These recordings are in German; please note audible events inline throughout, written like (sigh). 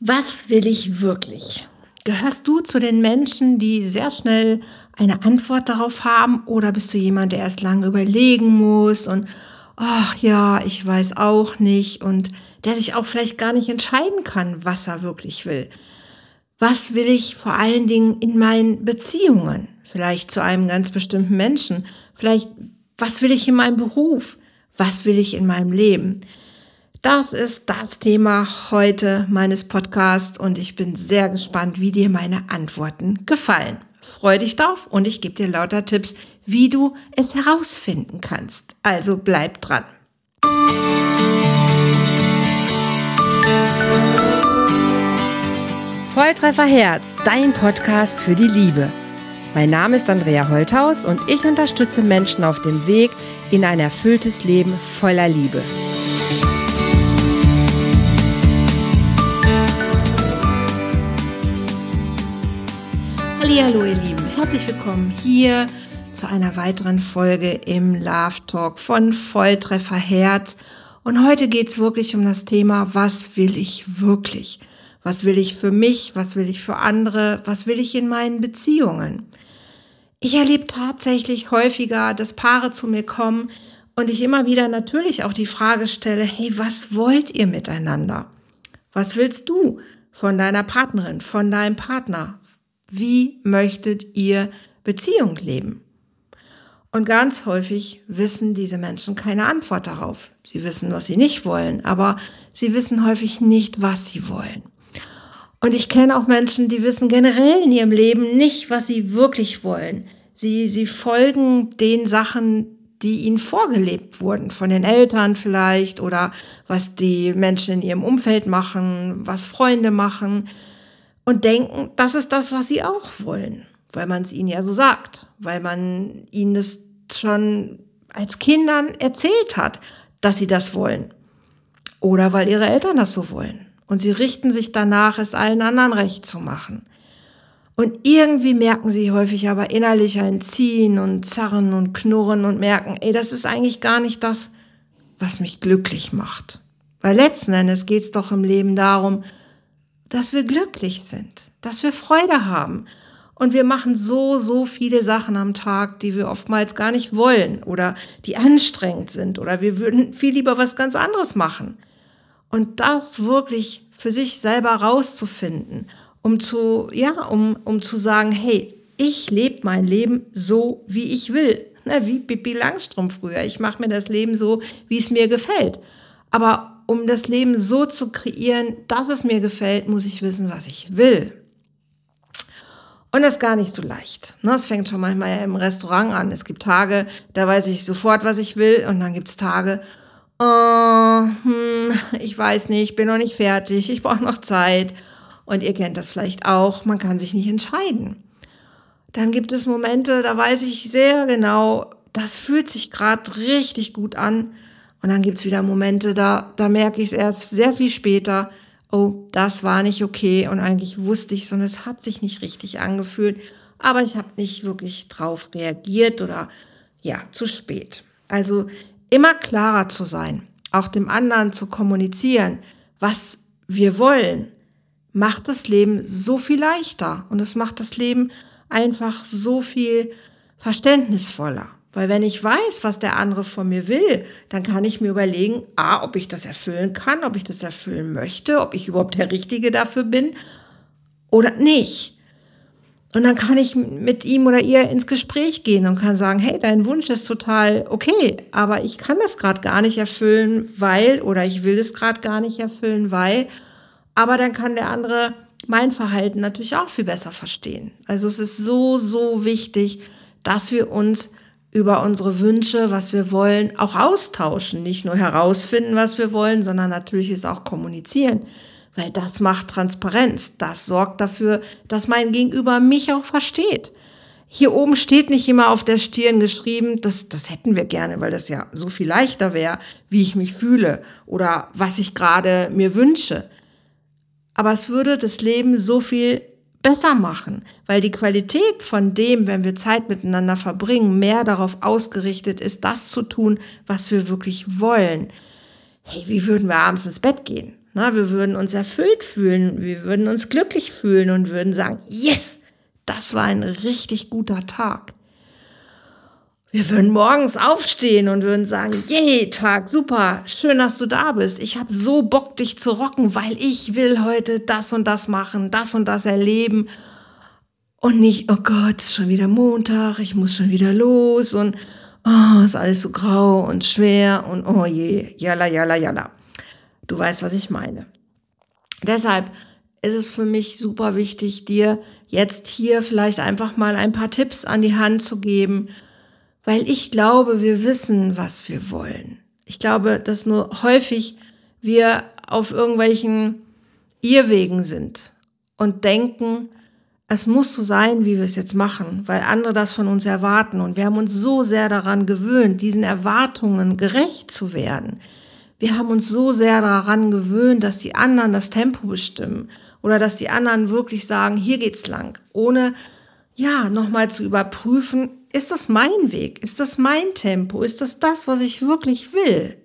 Was will ich wirklich? Gehörst du zu den Menschen, die sehr schnell eine Antwort darauf haben oder bist du jemand, der erst lange überlegen muss und ach ja, ich weiß auch nicht und der sich auch vielleicht gar nicht entscheiden kann, was er wirklich will? Was will ich vor allen Dingen in meinen Beziehungen? Vielleicht zu einem ganz bestimmten Menschen. Vielleicht, was will ich in meinem Beruf? Was will ich in meinem Leben? Das ist das Thema heute meines Podcasts und ich bin sehr gespannt, wie dir meine Antworten gefallen. Freu dich drauf und ich gebe dir lauter Tipps, wie du es herausfinden kannst. Also bleib dran. Volltreffer Herz, dein Podcast für die Liebe. Mein Name ist Andrea Holthaus und ich unterstütze Menschen auf dem Weg in ein erfülltes Leben voller Liebe. Hallo ihr Lieben, herzlich willkommen hier zu einer weiteren Folge im Love Talk von Volltreffer Herz. Und heute geht es wirklich um das Thema, was will ich wirklich? Was will ich für mich? Was will ich für andere? Was will ich in meinen Beziehungen? Ich erlebe tatsächlich häufiger, dass Paare zu mir kommen und ich immer wieder natürlich auch die Frage stelle, hey, was wollt ihr miteinander? Was willst du von deiner Partnerin, von deinem Partner? Wie möchtet ihr Beziehung leben? Und ganz häufig wissen diese Menschen keine Antwort darauf. Sie wissen, was sie nicht wollen, aber sie wissen häufig nicht, was sie wollen. Und ich kenne auch Menschen, die wissen generell in ihrem Leben nicht, was sie wirklich wollen. Sie, sie folgen den Sachen, die ihnen vorgelebt wurden, von den Eltern vielleicht oder was die Menschen in ihrem Umfeld machen, was Freunde machen und denken, das ist das, was sie auch wollen, weil man es ihnen ja so sagt, weil man ihnen das schon als Kindern erzählt hat, dass sie das wollen oder weil ihre Eltern das so wollen. Und sie richten sich danach, es allen anderen recht zu machen. Und irgendwie merken sie häufig aber innerlich ein Ziehen und Zerren und Knurren und merken, ey, das ist eigentlich gar nicht das, was mich glücklich macht. Weil letzten Endes geht es doch im Leben darum, dass wir glücklich sind, dass wir Freude haben. Und wir machen so, so viele Sachen am Tag, die wir oftmals gar nicht wollen oder die anstrengend sind oder wir würden viel lieber was ganz anderes machen. Und das wirklich für sich selber rauszufinden, um zu, ja, um, um zu sagen, hey, ich lebe mein Leben so, wie ich will. Na, wie Pippi Langstrom früher. Ich mache mir das Leben so, wie es mir gefällt. Aber um das Leben so zu kreieren, dass es mir gefällt, muss ich wissen, was ich will. Und das ist gar nicht so leicht. Ne? Es fängt schon manchmal im Restaurant an. Es gibt Tage, da weiß ich sofort, was ich will. Und dann gibt es Tage, oh, hm, ich weiß nicht, ich bin noch nicht fertig, ich brauche noch Zeit. Und ihr kennt das vielleicht auch, man kann sich nicht entscheiden. Dann gibt es Momente, da weiß ich sehr genau, das fühlt sich gerade richtig gut an. Und dann gibt's wieder Momente, da, da merke ich es erst sehr viel später, oh, das war nicht okay und eigentlich wusste ich es und es hat sich nicht richtig angefühlt, aber ich habe nicht wirklich drauf reagiert oder ja, zu spät. Also immer klarer zu sein, auch dem anderen zu kommunizieren, was wir wollen, macht das Leben so viel leichter und es macht das Leben einfach so viel verständnisvoller. Weil wenn ich weiß, was der andere von mir will, dann kann ich mir überlegen, a, ob ich das erfüllen kann, ob ich das erfüllen möchte, ob ich überhaupt der Richtige dafür bin oder nicht. Und dann kann ich mit ihm oder ihr ins Gespräch gehen und kann sagen, hey, dein Wunsch ist total okay, aber ich kann das gerade gar nicht erfüllen, weil, oder ich will es gerade gar nicht erfüllen, weil, aber dann kann der andere mein Verhalten natürlich auch viel besser verstehen. Also es ist so, so wichtig, dass wir uns über unsere Wünsche, was wir wollen, auch austauschen. Nicht nur herausfinden, was wir wollen, sondern natürlich es auch kommunizieren. Weil das macht Transparenz. Das sorgt dafür, dass mein Gegenüber mich auch versteht. Hier oben steht nicht immer auf der Stirn geschrieben, das, das hätten wir gerne, weil das ja so viel leichter wäre, wie ich mich fühle oder was ich gerade mir wünsche. Aber es würde das Leben so viel besser machen, weil die Qualität von dem, wenn wir Zeit miteinander verbringen, mehr darauf ausgerichtet ist, das zu tun, was wir wirklich wollen. Hey, wie würden wir abends ins Bett gehen? Na, wir würden uns erfüllt fühlen, wir würden uns glücklich fühlen und würden sagen, yes, das war ein richtig guter Tag. Wir würden morgens aufstehen und würden sagen, yay, Tag, super, schön, dass du da bist. Ich habe so Bock, dich zu rocken, weil ich will heute das und das machen, das und das erleben. Und nicht, oh Gott, ist schon wieder Montag, ich muss schon wieder los und oh, ist alles so grau und schwer und oh je, jalla, jalla, jalla. Du weißt, was ich meine. Deshalb ist es für mich super wichtig, dir jetzt hier vielleicht einfach mal ein paar Tipps an die Hand zu geben, weil ich glaube, wir wissen, was wir wollen. Ich glaube, dass nur häufig wir auf irgendwelchen Irrwegen sind und denken, es muss so sein, wie wir es jetzt machen, weil andere das von uns erwarten. Und wir haben uns so sehr daran gewöhnt, diesen Erwartungen gerecht zu werden. Wir haben uns so sehr daran gewöhnt, dass die anderen das Tempo bestimmen oder dass die anderen wirklich sagen, hier geht's lang, ohne ja, nochmal zu überprüfen, ist das mein Weg? Ist das mein Tempo? Ist das das, was ich wirklich will?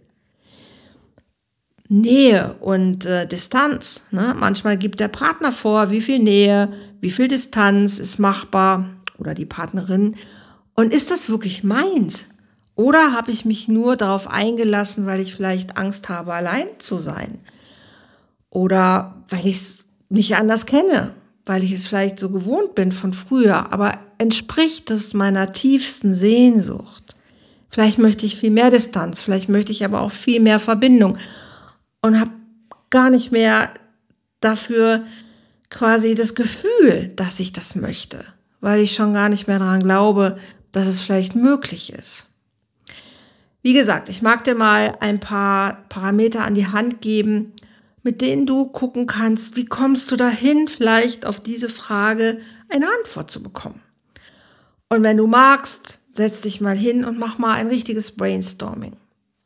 Nähe und äh, Distanz. Ne? Manchmal gibt der Partner vor, wie viel Nähe, wie viel Distanz ist machbar oder die Partnerin. Und ist das wirklich meins? Oder habe ich mich nur darauf eingelassen, weil ich vielleicht Angst habe, allein zu sein? Oder weil ich es nicht anders kenne, weil ich es vielleicht so gewohnt bin von früher, aber entspricht es meiner tiefsten Sehnsucht? Vielleicht möchte ich viel mehr Distanz, vielleicht möchte ich aber auch viel mehr Verbindung und habe gar nicht mehr dafür quasi das Gefühl, dass ich das möchte, weil ich schon gar nicht mehr daran glaube, dass es vielleicht möglich ist. Wie gesagt, ich mag dir mal ein paar Parameter an die Hand geben, mit denen du gucken kannst, wie kommst du dahin, vielleicht auf diese Frage eine Antwort zu bekommen. Und wenn du magst, setz dich mal hin und mach mal ein richtiges Brainstorming.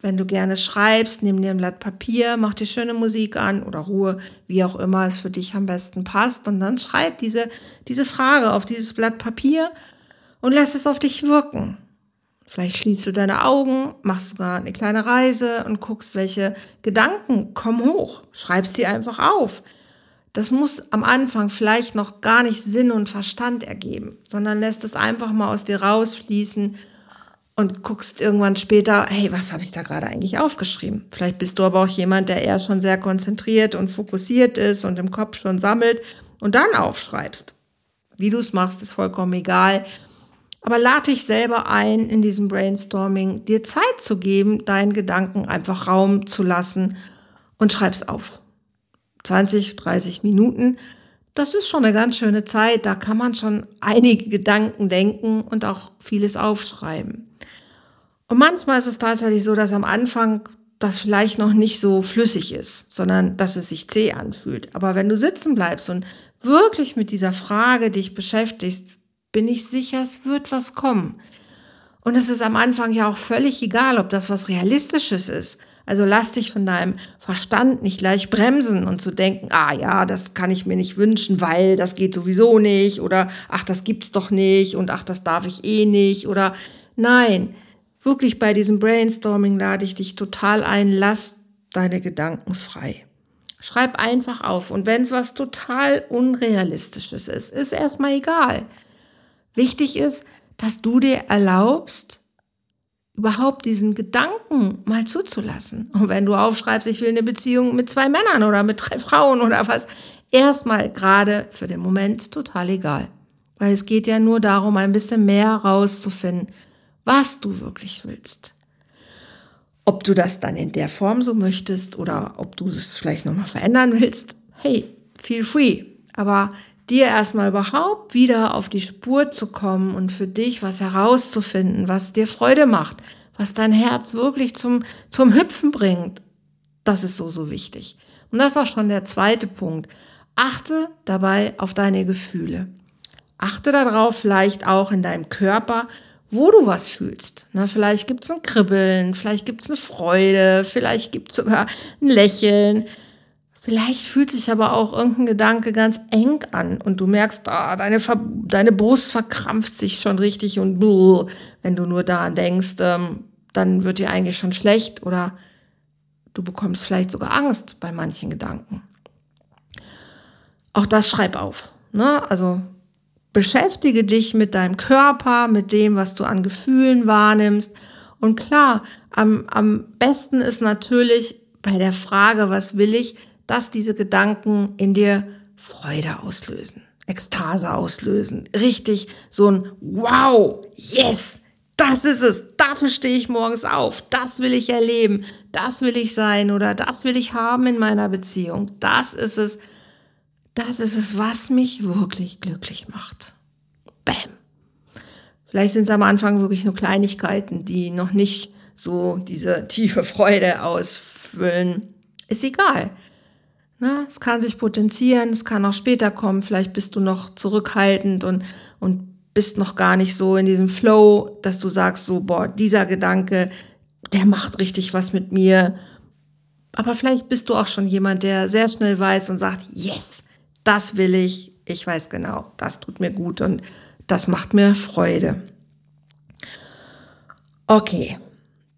Wenn du gerne schreibst, nimm dir ein Blatt Papier, mach dir schöne Musik an oder Ruhe, wie auch immer es für dich am besten passt. Und dann schreib diese, diese Frage auf dieses Blatt Papier und lass es auf dich wirken. Vielleicht schließt du deine Augen, machst sogar eine kleine Reise und guckst, welche Gedanken kommen hoch. Schreibst die einfach auf. Das muss am Anfang vielleicht noch gar nicht Sinn und Verstand ergeben, sondern lässt es einfach mal aus dir rausfließen und guckst irgendwann später, hey, was habe ich da gerade eigentlich aufgeschrieben? Vielleicht bist du aber auch jemand, der eher schon sehr konzentriert und fokussiert ist und im Kopf schon sammelt und dann aufschreibst. Wie du es machst, ist vollkommen egal. Aber lade dich selber ein, in diesem Brainstorming dir Zeit zu geben, deinen Gedanken einfach Raum zu lassen und schreib's auf. 20, 30 Minuten, das ist schon eine ganz schöne Zeit. Da kann man schon einige Gedanken denken und auch vieles aufschreiben. Und manchmal ist es tatsächlich so, dass am Anfang das vielleicht noch nicht so flüssig ist, sondern dass es sich zäh anfühlt. Aber wenn du sitzen bleibst und wirklich mit dieser Frage dich beschäftigst, bin ich sicher, es wird was kommen. Und es ist am Anfang ja auch völlig egal, ob das was Realistisches ist. Also lass dich von deinem Verstand nicht gleich bremsen und zu denken, ah ja, das kann ich mir nicht wünschen, weil das geht sowieso nicht oder ach, das gibt's doch nicht und ach, das darf ich eh nicht oder nein, wirklich bei diesem Brainstorming lade ich dich total ein, lass deine Gedanken frei. Schreib einfach auf und wenn es was total unrealistisches ist, ist erstmal egal. Wichtig ist, dass du dir erlaubst, überhaupt diesen Gedanken mal zuzulassen. Und wenn du aufschreibst, ich will eine Beziehung mit zwei Männern oder mit drei Frauen oder was, erstmal gerade für den Moment total egal. Weil es geht ja nur darum, ein bisschen mehr rauszufinden, was du wirklich willst. Ob du das dann in der Form so möchtest oder ob du es vielleicht nochmal verändern willst, hey, feel free. Aber dir erstmal überhaupt wieder auf die Spur zu kommen und für dich was herauszufinden, was dir Freude macht, was dein Herz wirklich zum, zum Hüpfen bringt. Das ist so, so wichtig. Und das auch schon der zweite Punkt. Achte dabei auf deine Gefühle. Achte darauf, vielleicht auch in deinem Körper, wo du was fühlst. Na, vielleicht gibt's ein Kribbeln, vielleicht gibt's eine Freude, vielleicht gibt's sogar ein Lächeln. Vielleicht fühlt sich aber auch irgendein Gedanke ganz eng an und du merkst, ah, deine, Ver deine Brust verkrampft sich schon richtig und blub, wenn du nur daran denkst, ähm, dann wird dir eigentlich schon schlecht oder Du bekommst vielleicht sogar Angst bei manchen Gedanken. Auch das schreib auf. Ne? Also beschäftige dich mit deinem Körper, mit dem, was du an Gefühlen wahrnimmst. Und klar, am, am besten ist natürlich bei der Frage, was will ich, dass diese Gedanken in dir Freude auslösen, Ekstase auslösen, richtig so ein Wow, yes, das ist es, dafür stehe ich morgens auf, das will ich erleben, das will ich sein oder das will ich haben in meiner Beziehung, das ist es, das ist es, was mich wirklich glücklich macht. Bam. Vielleicht sind es am Anfang wirklich nur Kleinigkeiten, die noch nicht so diese tiefe Freude ausfüllen. Ist egal. Na, es kann sich potenzieren, es kann auch später kommen. Vielleicht bist du noch zurückhaltend und, und bist noch gar nicht so in diesem Flow, dass du sagst, so, boah, dieser Gedanke, der macht richtig was mit mir. Aber vielleicht bist du auch schon jemand, der sehr schnell weiß und sagt, yes, das will ich. Ich weiß genau, das tut mir gut und das macht mir Freude. Okay,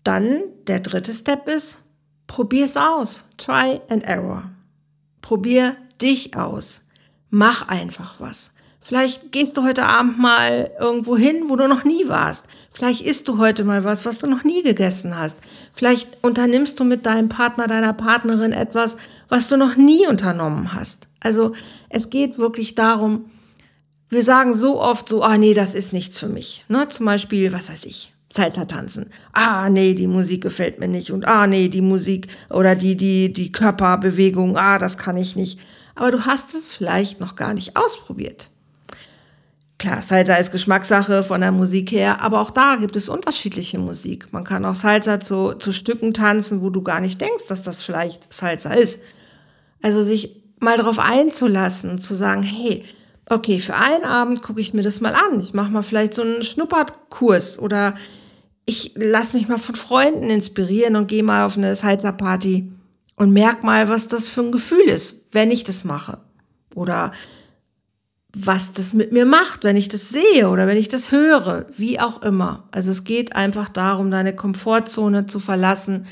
dann der dritte Step ist, probier es aus. Try and error. Probier dich aus. Mach einfach was. Vielleicht gehst du heute Abend mal irgendwo hin, wo du noch nie warst. Vielleicht isst du heute mal was, was du noch nie gegessen hast. Vielleicht unternimmst du mit deinem Partner, deiner Partnerin etwas, was du noch nie unternommen hast. Also es geht wirklich darum, wir sagen so oft so, ah nee, das ist nichts für mich. Ne? Zum Beispiel, was weiß ich, Salsa tanzen. Ah nee, die Musik gefällt mir nicht. Und ah nee, die Musik oder die, die, die Körperbewegung, ah, das kann ich nicht. Aber du hast es vielleicht noch gar nicht ausprobiert. Klar, Salsa ist Geschmackssache von der Musik her, aber auch da gibt es unterschiedliche Musik. Man kann auch Salsa zu, zu Stücken tanzen, wo du gar nicht denkst, dass das vielleicht Salsa ist. Also sich mal darauf einzulassen und zu sagen, hey, okay, für einen Abend gucke ich mir das mal an. Ich mache mal vielleicht so einen Schnuppertkurs oder ich lasse mich mal von Freunden inspirieren und gehe mal auf eine Salsa-Party und merk mal, was das für ein Gefühl ist, wenn ich das mache. Oder was das mit mir macht, wenn ich das sehe oder wenn ich das höre, wie auch immer. Also es geht einfach darum, deine Komfortzone zu verlassen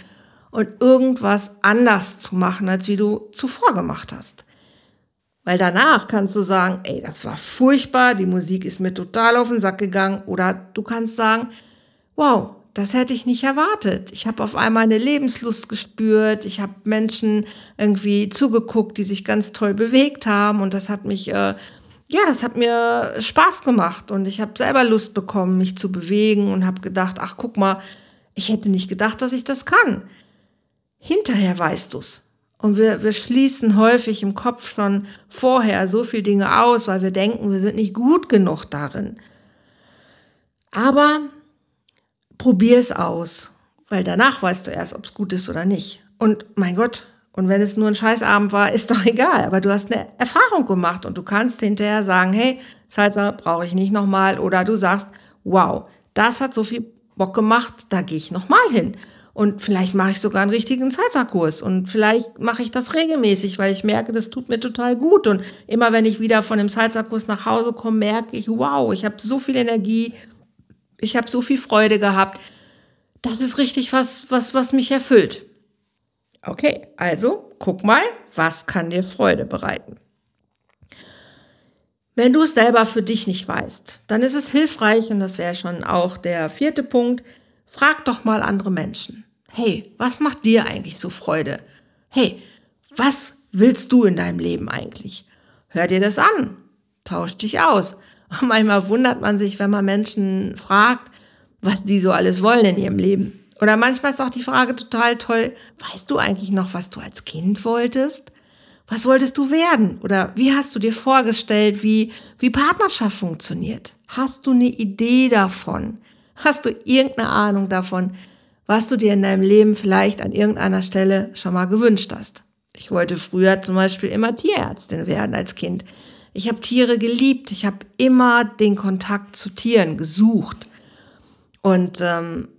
und irgendwas anders zu machen, als wie du zuvor gemacht hast. Weil danach kannst du sagen, ey, das war furchtbar, die Musik ist mir total auf den Sack gegangen. Oder du kannst sagen, wow, das hätte ich nicht erwartet. Ich habe auf einmal eine Lebenslust gespürt. Ich habe Menschen irgendwie zugeguckt, die sich ganz toll bewegt haben. Und das hat mich äh, ja, das hat mir Spaß gemacht und ich habe selber Lust bekommen, mich zu bewegen und habe gedacht, ach guck mal, ich hätte nicht gedacht, dass ich das kann. Hinterher weißt du's. Und wir, wir schließen häufig im Kopf schon vorher so viel Dinge aus, weil wir denken, wir sind nicht gut genug darin. Aber probier es aus, weil danach weißt du erst, ob es gut ist oder nicht. Und mein Gott, und wenn es nur ein Scheißabend war, ist doch (laughs) egal. Aber du hast eine Erfahrung gemacht und du kannst hinterher sagen, hey, Salsa brauche ich nicht nochmal. Oder du sagst, wow, das hat so viel Bock gemacht, da gehe ich nochmal hin. Und vielleicht mache ich sogar einen richtigen Salsa-Kurs. Und vielleicht mache ich das regelmäßig, weil ich merke, das tut mir total gut. Und immer wenn ich wieder von dem Salsa-Kurs nach Hause komme, merke ich, wow, ich habe so viel Energie, ich habe so viel Freude gehabt. Das ist richtig was, was, was mich erfüllt. Okay, also guck mal, was kann dir Freude bereiten. Wenn du es selber für dich nicht weißt, dann ist es hilfreich, und das wäre schon auch der vierte Punkt, frag doch mal andere Menschen. Hey, was macht dir eigentlich so Freude? Hey, was willst du in deinem Leben eigentlich? Hör dir das an, tausch dich aus. Und (laughs) manchmal wundert man sich, wenn man Menschen fragt, was die so alles wollen in ihrem Leben. Oder manchmal ist auch die Frage total toll, weißt du eigentlich noch, was du als Kind wolltest? Was wolltest du werden? Oder wie hast du dir vorgestellt, wie, wie Partnerschaft funktioniert? Hast du eine Idee davon? Hast du irgendeine Ahnung davon, was du dir in deinem Leben vielleicht an irgendeiner Stelle schon mal gewünscht hast? Ich wollte früher zum Beispiel immer Tierärztin werden als Kind. Ich habe Tiere geliebt. Ich habe immer den Kontakt zu Tieren gesucht. Und ähm,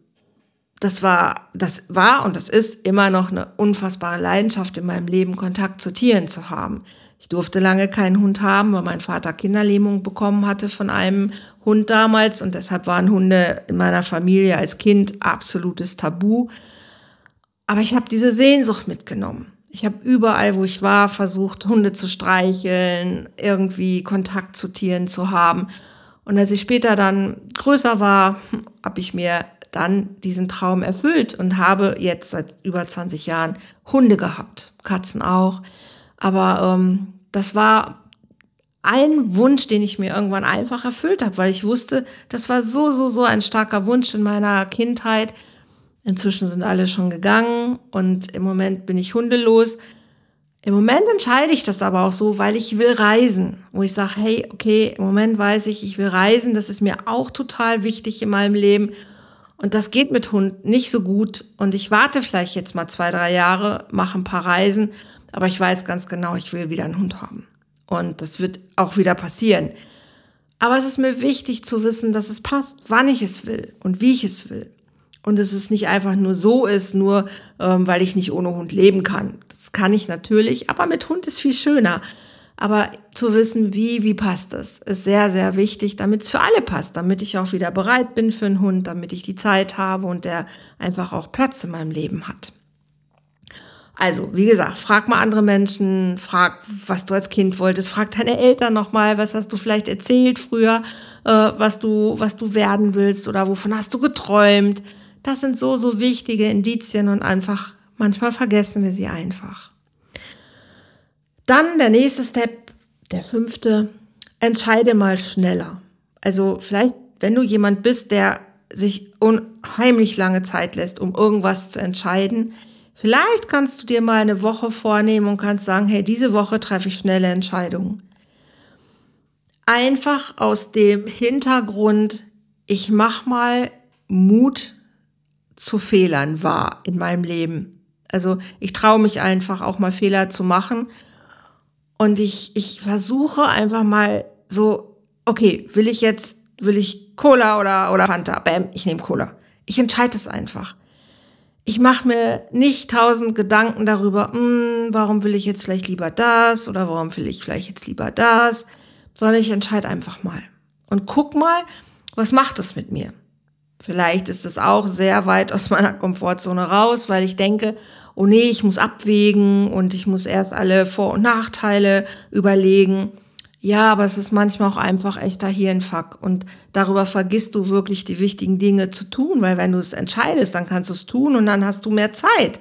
das war, das war und das ist immer noch eine unfassbare Leidenschaft in meinem Leben, Kontakt zu Tieren zu haben. Ich durfte lange keinen Hund haben, weil mein Vater Kinderlähmung bekommen hatte von einem Hund damals und deshalb waren Hunde in meiner Familie als Kind absolutes Tabu. Aber ich habe diese Sehnsucht mitgenommen. Ich habe überall, wo ich war, versucht, Hunde zu streicheln, irgendwie Kontakt zu Tieren zu haben. Und als ich später dann größer war, habe ich mir dann diesen Traum erfüllt und habe jetzt seit über 20 Jahren Hunde gehabt, Katzen auch. Aber ähm, das war ein Wunsch, den ich mir irgendwann einfach erfüllt habe, weil ich wusste, das war so, so, so ein starker Wunsch in meiner Kindheit. Inzwischen sind alle schon gegangen und im Moment bin ich hundelos. Im Moment entscheide ich das aber auch so, weil ich will reisen, wo ich sage, hey, okay, im Moment weiß ich, ich will reisen, das ist mir auch total wichtig in meinem Leben. Und das geht mit Hund nicht so gut. Und ich warte vielleicht jetzt mal zwei, drei Jahre, mache ein paar Reisen, aber ich weiß ganz genau, ich will wieder einen Hund haben. Und das wird auch wieder passieren. Aber es ist mir wichtig zu wissen, dass es passt, wann ich es will und wie ich es will und dass es nicht einfach nur so ist, nur ähm, weil ich nicht ohne Hund leben kann. Das kann ich natürlich, aber mit Hund ist viel schöner. Aber zu wissen, wie, wie passt es, ist sehr, sehr wichtig, damit es für alle passt, damit ich auch wieder bereit bin für einen Hund, damit ich die Zeit habe und der einfach auch Platz in meinem Leben hat. Also, wie gesagt, frag mal andere Menschen, frag, was du als Kind wolltest, frag deine Eltern nochmal, was hast du vielleicht erzählt früher, äh, was du, was du werden willst oder wovon hast du geträumt. Das sind so, so wichtige Indizien und einfach, manchmal vergessen wir sie einfach. Dann der nächste Step, der fünfte, entscheide mal schneller. Also vielleicht, wenn du jemand bist, der sich unheimlich lange Zeit lässt, um irgendwas zu entscheiden, vielleicht kannst du dir mal eine Woche vornehmen und kannst sagen, hey, diese Woche treffe ich schnelle Entscheidungen. Einfach aus dem Hintergrund, ich mach mal Mut zu Fehlern wahr in meinem Leben. Also ich traue mich einfach auch mal Fehler zu machen. Und ich, ich versuche einfach mal so, okay, will ich jetzt, will ich Cola oder, oder Fanta? Bam, ich nehme Cola. Ich entscheide es einfach. Ich mache mir nicht tausend Gedanken darüber, hm, warum will ich jetzt vielleicht lieber das oder warum will ich vielleicht jetzt lieber das, sondern ich entscheide einfach mal. Und guck mal, was macht es mit mir? Vielleicht ist es auch sehr weit aus meiner Komfortzone raus, weil ich denke, oh nee, ich muss abwägen und ich muss erst alle Vor- und Nachteile überlegen. Ja, aber es ist manchmal auch einfach echter Hirnfuck und darüber vergisst du wirklich die wichtigen Dinge zu tun, weil wenn du es entscheidest, dann kannst du es tun und dann hast du mehr Zeit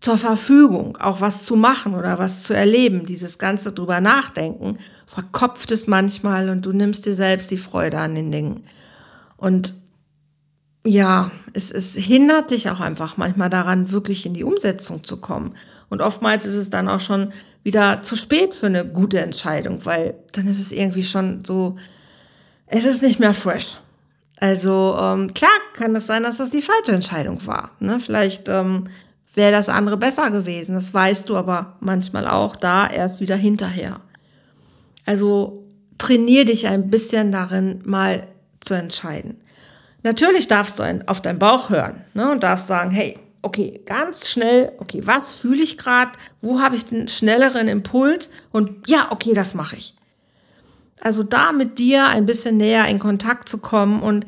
zur Verfügung, auch was zu machen oder was zu erleben. Dieses ganze drüber nachdenken verkopft es manchmal und du nimmst dir selbst die Freude an den Dingen. Und ja, es, es hindert dich auch einfach manchmal daran, wirklich in die Umsetzung zu kommen. Und oftmals ist es dann auch schon wieder zu spät für eine gute Entscheidung, weil dann ist es irgendwie schon so, es ist nicht mehr fresh. Also ähm, klar kann es das sein, dass das die falsche Entscheidung war. Ne? Vielleicht ähm, wäre das andere besser gewesen. Das weißt du aber manchmal auch da erst wieder hinterher. Also trainier dich ein bisschen darin, mal zu entscheiden. Natürlich darfst du auf deinen Bauch hören ne, und darfst sagen, hey, okay, ganz schnell, okay, was fühle ich gerade, wo habe ich den schnelleren Impuls und ja, okay, das mache ich. Also da mit dir ein bisschen näher in Kontakt zu kommen und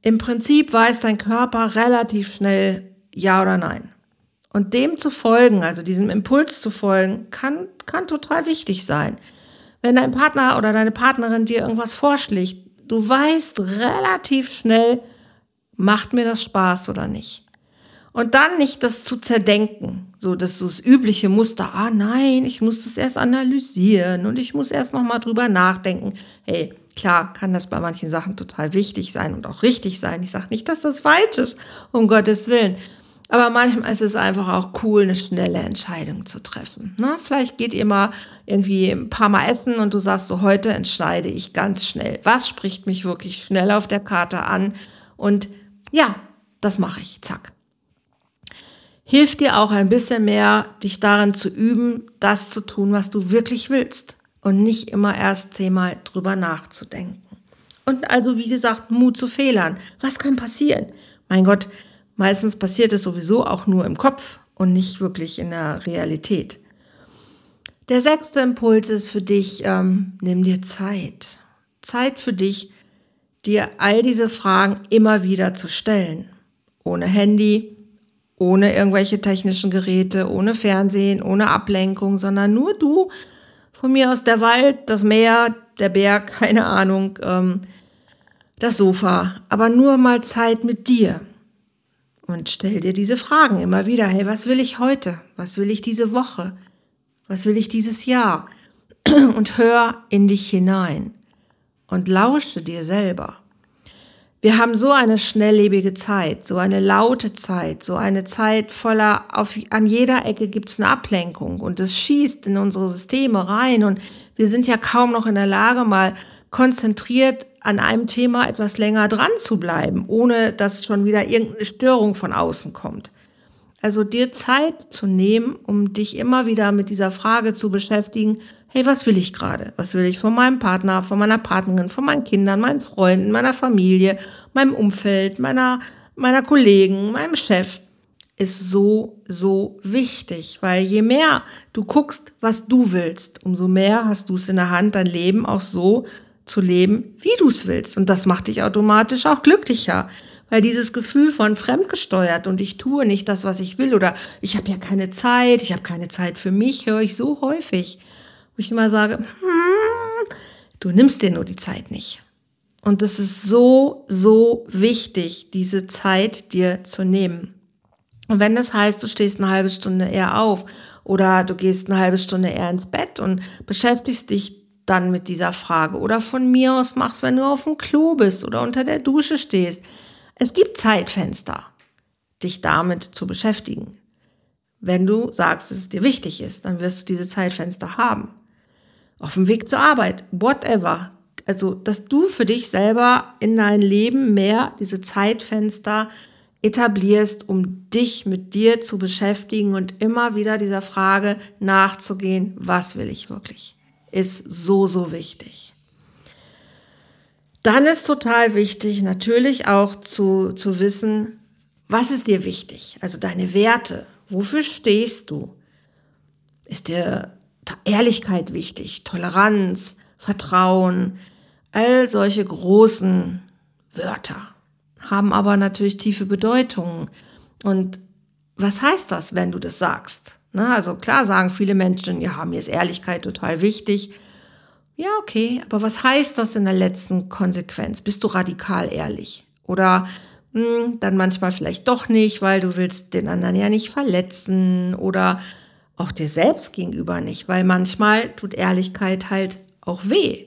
im Prinzip weiß dein Körper relativ schnell ja oder nein. Und dem zu folgen, also diesem Impuls zu folgen, kann, kann total wichtig sein. Wenn dein Partner oder deine Partnerin dir irgendwas vorschlägt, du weißt relativ schnell, macht mir das Spaß oder nicht? Und dann nicht das zu zerdenken, so dass so das übliche Muster, ah nein, ich muss das erst analysieren und ich muss erst noch mal drüber nachdenken. Hey, klar kann das bei manchen Sachen total wichtig sein und auch richtig sein. Ich sage nicht, dass das falsch ist, um Gottes Willen. Aber manchmal ist es einfach auch cool, eine schnelle Entscheidung zu treffen. Na, vielleicht geht ihr mal irgendwie ein paar Mal essen und du sagst so, heute entscheide ich ganz schnell. Was spricht mich wirklich schnell auf der Karte an? Und ja, das mache ich. Zack. Hilft dir auch ein bisschen mehr, dich darin zu üben, das zu tun, was du wirklich willst und nicht immer erst zehnmal drüber nachzudenken. Und also, wie gesagt, Mut zu Fehlern. Was kann passieren? Mein Gott, meistens passiert es sowieso auch nur im Kopf und nicht wirklich in der Realität. Der sechste Impuls ist für dich, ähm, nimm dir Zeit. Zeit für dich, dir all diese Fragen immer wieder zu stellen. Ohne Handy, ohne irgendwelche technischen Geräte, ohne Fernsehen, ohne Ablenkung, sondern nur du, von mir aus der Wald, das Meer, der Berg, (laughs) keine Ahnung, ähm, das Sofa, aber nur mal Zeit mit dir. Und stell dir diese Fragen immer wieder. Hey, was will ich heute? Was will ich diese Woche? Was will ich dieses Jahr? (clears throat) Und hör in dich hinein und lausche dir selber. Wir haben so eine schnelllebige Zeit, so eine laute Zeit, so eine Zeit voller, auf, an jeder Ecke gibt's eine Ablenkung und es schießt in unsere Systeme rein und wir sind ja kaum noch in der Lage, mal konzentriert an einem Thema etwas länger dran zu bleiben, ohne dass schon wieder irgendeine Störung von außen kommt. Also dir Zeit zu nehmen, um dich immer wieder mit dieser Frage zu beschäftigen, hey, was will ich gerade? Was will ich von meinem Partner, von meiner Partnerin, von meinen Kindern, meinen Freunden, meiner Familie, meinem Umfeld, meiner, meiner Kollegen, meinem Chef? Ist so, so wichtig, weil je mehr du guckst, was du willst, umso mehr hast du es in der Hand, dein Leben auch so zu leben, wie du es willst. Und das macht dich automatisch auch glücklicher. Weil dieses Gefühl von fremdgesteuert und ich tue nicht das, was ich will oder ich habe ja keine Zeit, ich habe keine Zeit für mich, höre ich so häufig. Wo ich immer sage, hm, du nimmst dir nur die Zeit nicht. Und es ist so, so wichtig, diese Zeit dir zu nehmen. Und wenn das heißt, du stehst eine halbe Stunde eher auf oder du gehst eine halbe Stunde eher ins Bett und beschäftigst dich dann mit dieser Frage oder von mir aus machst, wenn du auf dem Klo bist oder unter der Dusche stehst. Es gibt Zeitfenster, dich damit zu beschäftigen. Wenn du sagst, dass es dir wichtig ist, dann wirst du diese Zeitfenster haben auf dem Weg zur Arbeit, whatever. Also, dass du für dich selber in dein Leben mehr diese Zeitfenster etablierst, um dich mit dir zu beschäftigen und immer wieder dieser Frage nachzugehen, was will ich wirklich? Ist so, so wichtig. Dann ist total wichtig, natürlich auch zu, zu wissen, was ist dir wichtig? Also deine Werte. Wofür stehst du? Ist dir Ehrlichkeit wichtig, Toleranz, Vertrauen, all solche großen Wörter haben aber natürlich tiefe Bedeutungen. Und was heißt das, wenn du das sagst? Na, also klar sagen viele Menschen, ja, mir ist Ehrlichkeit total wichtig. Ja, okay, aber was heißt das in der letzten Konsequenz? Bist du radikal ehrlich? Oder mh, hm, dann manchmal vielleicht doch nicht, weil du willst den anderen ja nicht verletzen oder auch dir selbst gegenüber nicht, weil manchmal tut Ehrlichkeit halt auch weh.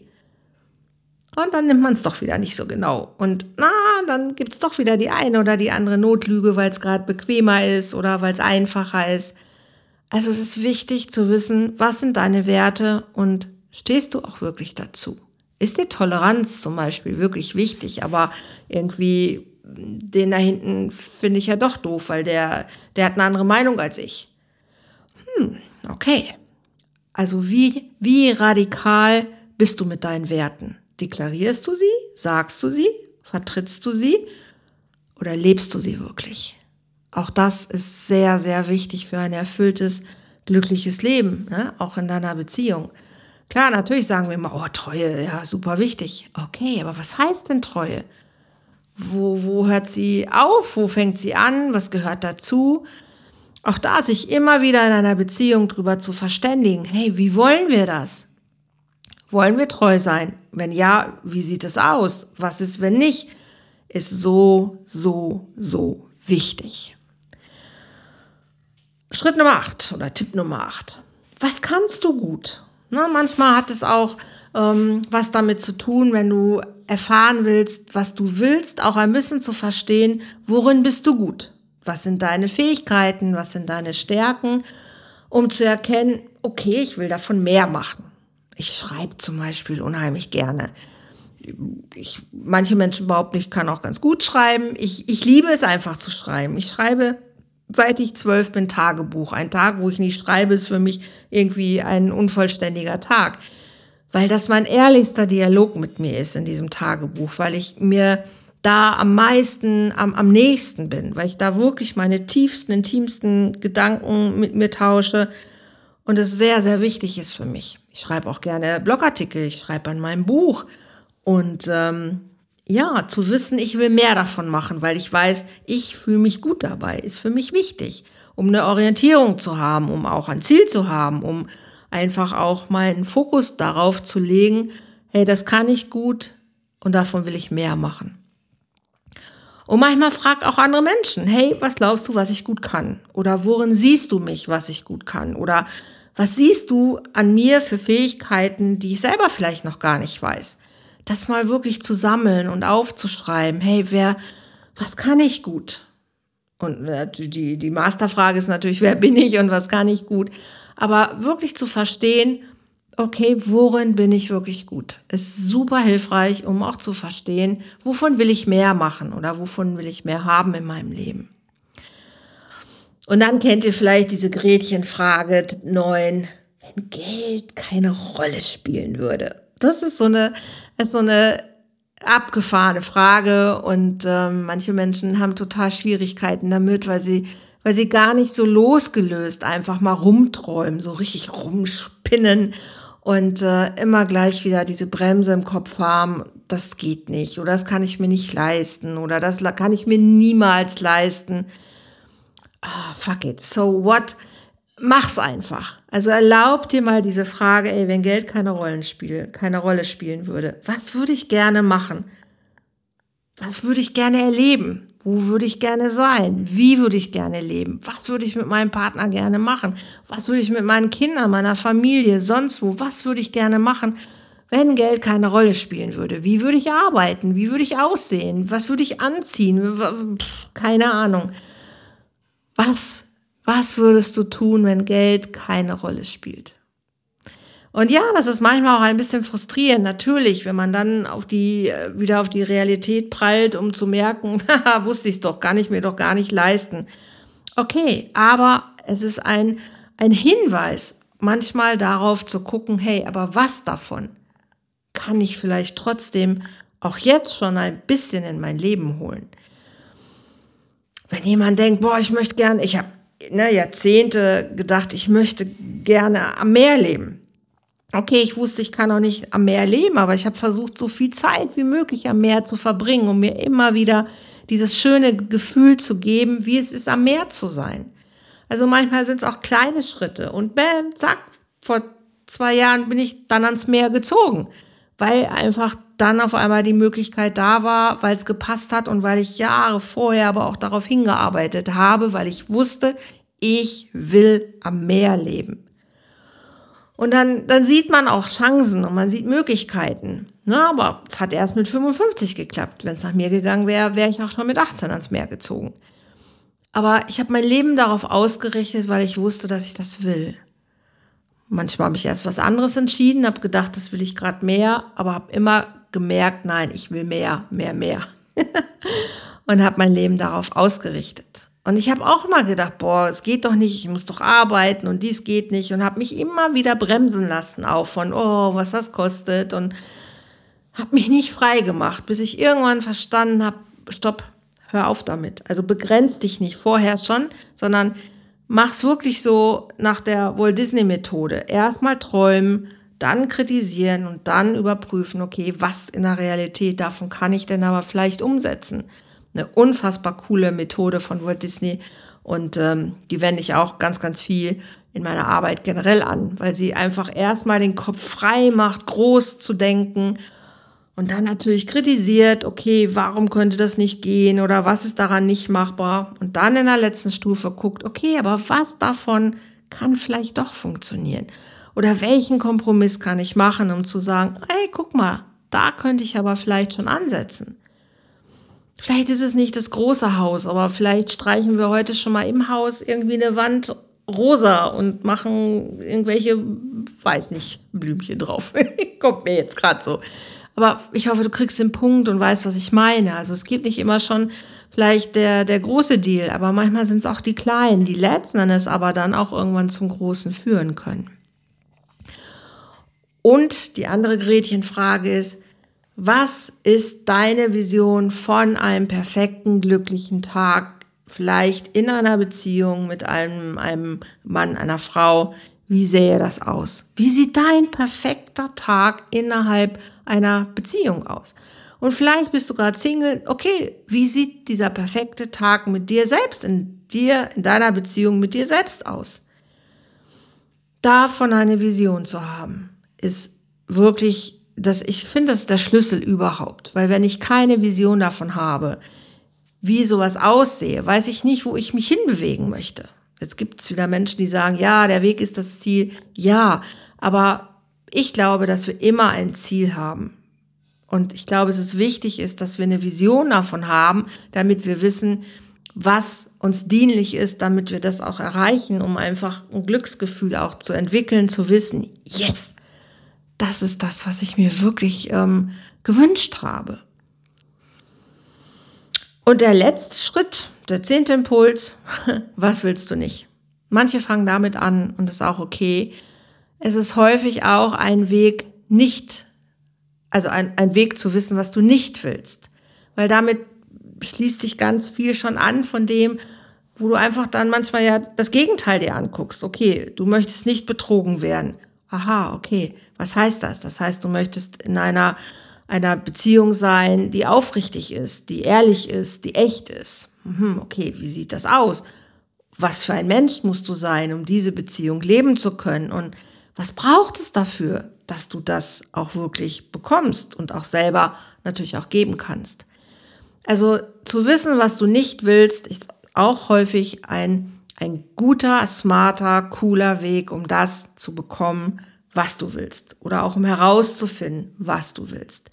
Und dann nimmt man es doch wieder nicht so genau. Und na, dann gibt es doch wieder die eine oder die andere Notlüge, weil es gerade bequemer ist oder weil es einfacher ist. Also es ist wichtig zu wissen, was sind deine Werte und stehst du auch wirklich dazu? Ist dir Toleranz zum Beispiel wirklich wichtig, aber irgendwie den da hinten finde ich ja doch doof, weil der, der hat eine andere Meinung als ich. Hm, okay. Also wie, wie radikal bist du mit deinen Werten? Deklarierst du sie? Sagst du sie? Vertrittst du sie? Oder lebst du sie wirklich? Auch das ist sehr, sehr wichtig für ein erfülltes, glückliches Leben, ne? auch in deiner Beziehung. Klar, natürlich sagen wir immer, oh, Treue, ja, super wichtig. Okay, aber was heißt denn Treue? Wo, wo hört sie auf? Wo fängt sie an? Was gehört dazu? Auch da sich immer wieder in einer Beziehung drüber zu verständigen. Hey, wie wollen wir das? Wollen wir treu sein? Wenn ja, wie sieht es aus? Was ist, wenn nicht? Ist so, so, so wichtig. Schritt Nummer 8 oder Tipp Nummer 8. Was kannst du gut? Na, manchmal hat es auch ähm, was damit zu tun, wenn du erfahren willst, was du willst, auch ein bisschen zu verstehen, worin bist du gut. Was sind deine Fähigkeiten? Was sind deine Stärken? Um zu erkennen, okay, ich will davon mehr machen. Ich schreibe zum Beispiel unheimlich gerne. Ich, manche Menschen behaupten, ich kann auch ganz gut schreiben. Ich, ich liebe es einfach zu schreiben. Ich schreibe, seit ich zwölf bin, Tagebuch. Ein Tag, wo ich nicht schreibe, ist für mich irgendwie ein unvollständiger Tag. Weil das mein ehrlichster Dialog mit mir ist in diesem Tagebuch, weil ich mir da am meisten, am, am nächsten bin, weil ich da wirklich meine tiefsten, intimsten Gedanken mit mir tausche und es sehr, sehr wichtig ist für mich. Ich schreibe auch gerne Blogartikel, ich schreibe an meinem Buch und ähm, ja, zu wissen, ich will mehr davon machen, weil ich weiß, ich fühle mich gut dabei, ist für mich wichtig, um eine Orientierung zu haben, um auch ein Ziel zu haben, um einfach auch meinen Fokus darauf zu legen, hey, das kann ich gut und davon will ich mehr machen. Und manchmal fragt auch andere Menschen, hey, was glaubst du, was ich gut kann? Oder worin siehst du mich, was ich gut kann? Oder was siehst du an mir für Fähigkeiten, die ich selber vielleicht noch gar nicht weiß? Das mal wirklich zu sammeln und aufzuschreiben. Hey, wer, was kann ich gut? Und die, die Masterfrage ist natürlich, wer bin ich und was kann ich gut? Aber wirklich zu verstehen, okay, worin bin ich wirklich gut? Ist super hilfreich, um auch zu verstehen, wovon will ich mehr machen oder wovon will ich mehr haben in meinem Leben. Und dann kennt ihr vielleicht diese Gretchenfrage 9, wenn Geld keine Rolle spielen würde. Das ist so eine, ist so eine abgefahrene Frage und ähm, manche Menschen haben total Schwierigkeiten damit, weil sie, weil sie gar nicht so losgelöst einfach mal rumträumen, so richtig rumspinnen und äh, immer gleich wieder diese Bremse im Kopf haben, das geht nicht oder das kann ich mir nicht leisten oder das kann ich mir niemals leisten ah, fuck it, so what? Mach's einfach. Also erlaub dir mal diese Frage, ey, wenn Geld keine Rollen spiel, keine Rolle spielen würde, was würde ich gerne machen? Was würde ich gerne erleben? Wo würde ich gerne sein? Wie würde ich gerne leben? Was würde ich mit meinem Partner gerne machen? Was würde ich mit meinen Kindern, meiner Familie, sonst wo? Was würde ich gerne machen, wenn Geld keine Rolle spielen würde? Wie würde ich arbeiten? Wie würde ich aussehen? Was würde ich anziehen? Keine Ahnung. Was, was würdest du tun, wenn Geld keine Rolle spielt? Und ja, das ist manchmal auch ein bisschen frustrierend, natürlich, wenn man dann auf die, äh, wieder auf die Realität prallt, um zu merken, (laughs) wusste ich doch, kann ich mir doch gar nicht leisten. Okay, aber es ist ein, ein Hinweis, manchmal darauf zu gucken, hey, aber was davon kann ich vielleicht trotzdem auch jetzt schon ein bisschen in mein Leben holen? wenn jemand denkt, boah, ich möchte gerne, ich habe ne, Jahrzehnte gedacht, ich möchte gerne am Meer leben. Okay, ich wusste, ich kann auch nicht am Meer leben, aber ich habe versucht, so viel Zeit wie möglich am Meer zu verbringen, um mir immer wieder dieses schöne Gefühl zu geben, wie es ist, am Meer zu sein. Also manchmal sind es auch kleine Schritte und bam, zack, vor zwei Jahren bin ich dann ans Meer gezogen weil einfach dann auf einmal die Möglichkeit da war, weil es gepasst hat und weil ich Jahre vorher aber auch darauf hingearbeitet habe, weil ich wusste, ich will am Meer leben. Und dann, dann sieht man auch Chancen und man sieht Möglichkeiten. Na, aber es hat erst mit 55 geklappt. Wenn es nach mir gegangen wäre, wäre ich auch schon mit 18 ans Meer gezogen. Aber ich habe mein Leben darauf ausgerichtet, weil ich wusste, dass ich das will. Manchmal habe ich erst was anderes entschieden, habe gedacht, das will ich gerade mehr, aber habe immer gemerkt, nein, ich will mehr, mehr, mehr. (laughs) und habe mein Leben darauf ausgerichtet. Und ich habe auch immer gedacht, boah, es geht doch nicht, ich muss doch arbeiten und dies geht nicht und habe mich immer wieder bremsen lassen, auch von, oh, was das kostet und habe mich nicht frei gemacht, bis ich irgendwann verstanden habe, stopp, hör auf damit. Also begrenz dich nicht vorher schon, sondern mach's wirklich so nach der Walt Disney Methode. Erstmal träumen, dann kritisieren und dann überprüfen, okay, was in der Realität davon kann ich denn aber vielleicht umsetzen. Eine unfassbar coole Methode von Walt Disney und ähm, die wende ich auch ganz, ganz viel in meiner Arbeit generell an, weil sie einfach erstmal den Kopf frei macht, groß zu denken und dann natürlich kritisiert, okay, warum könnte das nicht gehen oder was ist daran nicht machbar? Und dann in der letzten Stufe guckt, okay, aber was davon kann vielleicht doch funktionieren? Oder welchen Kompromiss kann ich machen, um zu sagen, hey, guck mal, da könnte ich aber vielleicht schon ansetzen. Vielleicht ist es nicht das große Haus, aber vielleicht streichen wir heute schon mal im Haus irgendwie eine Wand rosa und machen irgendwelche, weiß nicht, Blümchen drauf. (laughs) Kommt mir jetzt gerade so. Aber ich hoffe, du kriegst den Punkt und weißt, was ich meine. Also es gibt nicht immer schon vielleicht der, der große Deal, aber manchmal sind es auch die kleinen, die letzten Endes aber dann auch irgendwann zum Großen führen können. Und die andere Gretchenfrage ist, was ist deine Vision von einem perfekten, glücklichen Tag? Vielleicht in einer Beziehung mit einem, einem Mann, einer Frau. Wie sähe das aus? Wie sieht dein perfekter Tag innerhalb einer Beziehung aus? Und vielleicht bist du gerade Single. Okay, wie sieht dieser perfekte Tag mit dir selbst, in dir, in deiner Beziehung mit dir selbst aus? Davon eine Vision zu haben, ist wirklich, das, ich finde, das ist der Schlüssel überhaupt. Weil wenn ich keine Vision davon habe, wie sowas aussehe, weiß ich nicht, wo ich mich hinbewegen möchte. Jetzt gibt es wieder Menschen, die sagen, ja, der Weg ist das Ziel. Ja, aber ich glaube, dass wir immer ein Ziel haben. Und ich glaube, es ist wichtig ist, dass wir eine Vision davon haben, damit wir wissen, was uns dienlich ist, damit wir das auch erreichen, um einfach ein Glücksgefühl auch zu entwickeln, zu wissen, yes, das ist das, was ich mir wirklich ähm, gewünscht habe. Und der letzte Schritt, der zehnte Impuls, (laughs) was willst du nicht? Manche fangen damit an und das ist auch okay. Es ist häufig auch ein Weg nicht, also ein, ein Weg zu wissen, was du nicht willst. Weil damit schließt sich ganz viel schon an von dem, wo du einfach dann manchmal ja das Gegenteil dir anguckst. Okay, du möchtest nicht betrogen werden. Aha, okay. Was heißt das? Das heißt, du möchtest in einer einer Beziehung sein, die aufrichtig ist, die ehrlich ist, die echt ist. Mhm, okay, wie sieht das aus? Was für ein Mensch musst du sein, um diese Beziehung leben zu können? Und was braucht es dafür, dass du das auch wirklich bekommst und auch selber natürlich auch geben kannst? Also zu wissen, was du nicht willst, ist auch häufig ein, ein guter, smarter, cooler Weg, um das zu bekommen, was du willst oder auch um herauszufinden, was du willst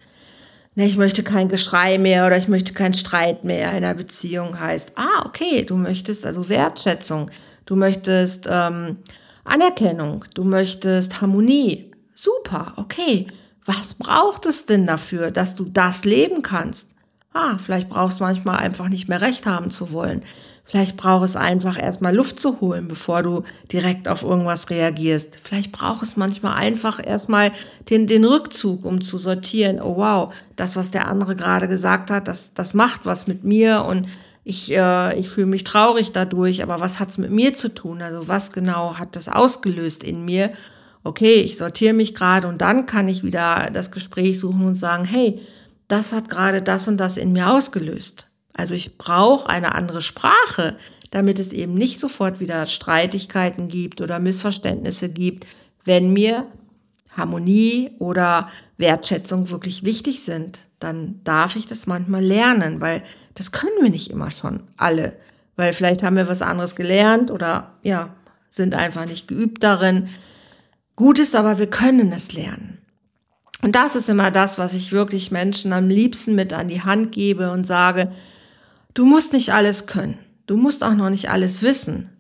ne, ich möchte kein Geschrei mehr oder ich möchte keinen Streit mehr in einer Beziehung heißt, ah, okay, du möchtest also Wertschätzung, du möchtest ähm, Anerkennung, du möchtest Harmonie. Super, okay. Was braucht es denn dafür, dass du das leben kannst? Ah, vielleicht brauchst du manchmal einfach nicht mehr recht haben zu wollen. Vielleicht braucht es einfach erstmal Luft zu holen, bevor du direkt auf irgendwas reagierst. Vielleicht braucht es manchmal einfach erstmal den, den Rückzug, um zu sortieren. Oh wow, das, was der andere gerade gesagt hat, das, das macht was mit mir und ich, äh, ich fühle mich traurig dadurch, aber was hat's mit mir zu tun? Also was genau hat das ausgelöst in mir? Okay, ich sortiere mich gerade und dann kann ich wieder das Gespräch suchen und sagen, hey, das hat gerade das und das in mir ausgelöst. Also ich brauche eine andere Sprache, damit es eben nicht sofort wieder Streitigkeiten gibt oder Missverständnisse gibt, wenn mir Harmonie oder Wertschätzung wirklich wichtig sind, dann darf ich das manchmal lernen, weil das können wir nicht immer schon alle, weil vielleicht haben wir was anderes gelernt oder ja, sind einfach nicht geübt darin. Gut ist aber, wir können es lernen. Und das ist immer das, was ich wirklich Menschen am liebsten mit an die Hand gebe und sage, Du musst nicht alles können. Du musst auch noch nicht alles wissen.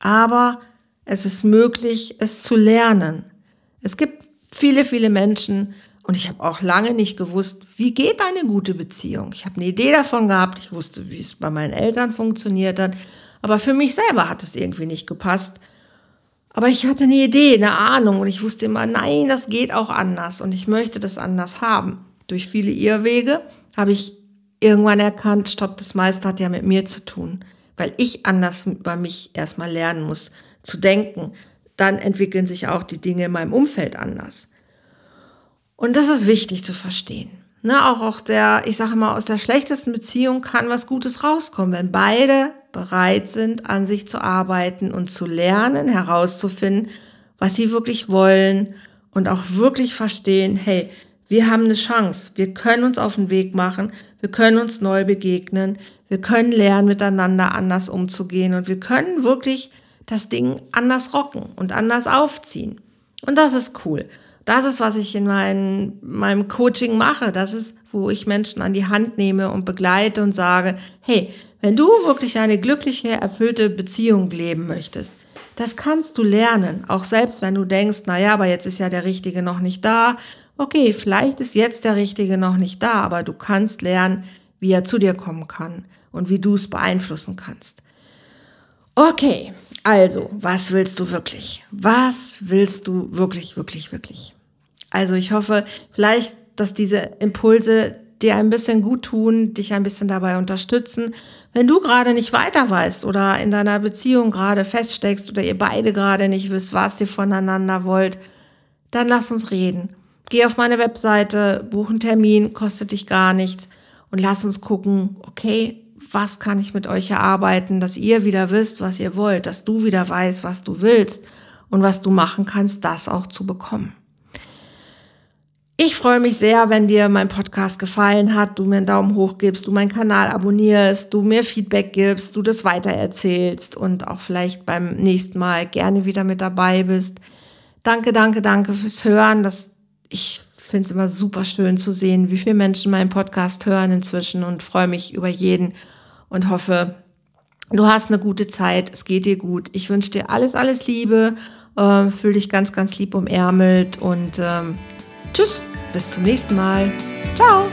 Aber es ist möglich, es zu lernen. Es gibt viele, viele Menschen, und ich habe auch lange nicht gewusst, wie geht eine gute Beziehung. Ich habe eine Idee davon gehabt, ich wusste, wie es bei meinen Eltern funktioniert hat, aber für mich selber hat es irgendwie nicht gepasst. Aber ich hatte eine Idee, eine Ahnung und ich wusste immer, nein, das geht auch anders und ich möchte das anders haben. Durch viele Irrwege habe ich irgendwann erkannt, stopp, das meiste hat ja mit mir zu tun, weil ich anders über mich erstmal lernen muss zu denken. Dann entwickeln sich auch die Dinge in meinem Umfeld anders. Und das ist wichtig zu verstehen. Ne, auch, auch der, ich sage mal, aus der schlechtesten Beziehung kann was Gutes rauskommen, wenn beide bereit sind, an sich zu arbeiten und zu lernen, herauszufinden, was sie wirklich wollen und auch wirklich verstehen, hey, wir haben eine Chance. Wir können uns auf den Weg machen. Wir können uns neu begegnen. Wir können lernen, miteinander anders umzugehen. Und wir können wirklich das Ding anders rocken und anders aufziehen. Und das ist cool. Das ist, was ich in mein, meinem Coaching mache. Das ist, wo ich Menschen an die Hand nehme und begleite und sage, hey, wenn du wirklich eine glückliche, erfüllte Beziehung leben möchtest, das kannst du lernen. Auch selbst wenn du denkst, na ja, aber jetzt ist ja der Richtige noch nicht da okay, vielleicht ist jetzt der Richtige noch nicht da, aber du kannst lernen, wie er zu dir kommen kann und wie du es beeinflussen kannst. Okay, also, was willst du wirklich? Was willst du wirklich, wirklich, wirklich? Also ich hoffe vielleicht, dass diese Impulse dir ein bisschen gut tun, dich ein bisschen dabei unterstützen. Wenn du gerade nicht weiter weißt oder in deiner Beziehung gerade feststeckst oder ihr beide gerade nicht wisst, was ihr voneinander wollt, dann lass uns reden. Geh auf meine Webseite, buch einen Termin, kostet dich gar nichts und lass uns gucken, okay, was kann ich mit euch erarbeiten, dass ihr wieder wisst, was ihr wollt, dass du wieder weißt, was du willst und was du machen kannst, das auch zu bekommen. Ich freue mich sehr, wenn dir mein Podcast gefallen hat, du mir einen Daumen hoch gibst, du meinen Kanal abonnierst, du mir Feedback gibst, du das weitererzählst und auch vielleicht beim nächsten Mal gerne wieder mit dabei bist. Danke, danke, danke fürs Hören. Das, ich finde es immer super schön zu sehen, wie viele Menschen meinen Podcast hören inzwischen und freue mich über jeden und hoffe, du hast eine gute Zeit, es geht dir gut. Ich wünsche dir alles, alles Liebe, äh, fühl dich ganz, ganz lieb umärmelt und ähm, tschüss, bis zum nächsten Mal. Ciao!